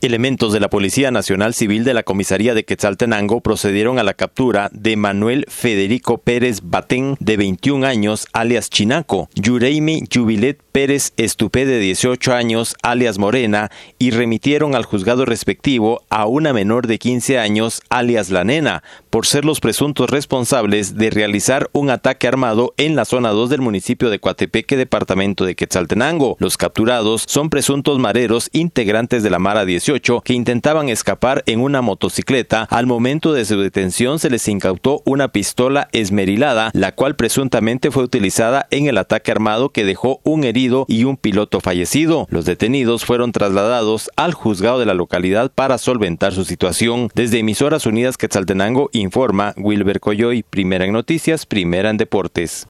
Elementos de la Policía Nacional Civil de la Comisaría de Quetzaltenango procedieron a la captura de Manuel Federico Pérez Batén, de 21 años, alias Chinaco, Yureimi Jubilet Pérez Estupé, de 18 años, alias Morena, y remitieron al juzgado respectivo a una menor de 15 años, alias La Nena, por ser los presuntos responsables de realizar un ataque armado en la zona 2 del municipio de Coatepeque, departamento de Quetzaltenango. Los capturados son presuntos mareros integrantes de la Mara 18 que intentaban escapar en una motocicleta. Al momento de su detención se les incautó una pistola esmerilada, la cual presuntamente fue utilizada en el ataque armado que dejó un herido y un piloto fallecido. Los detenidos fueron trasladados al juzgado de la localidad para solventar su situación. Desde Emisoras Unidas Quetzaltenango informa Wilber Coyoy, primera en noticias, primera en deportes.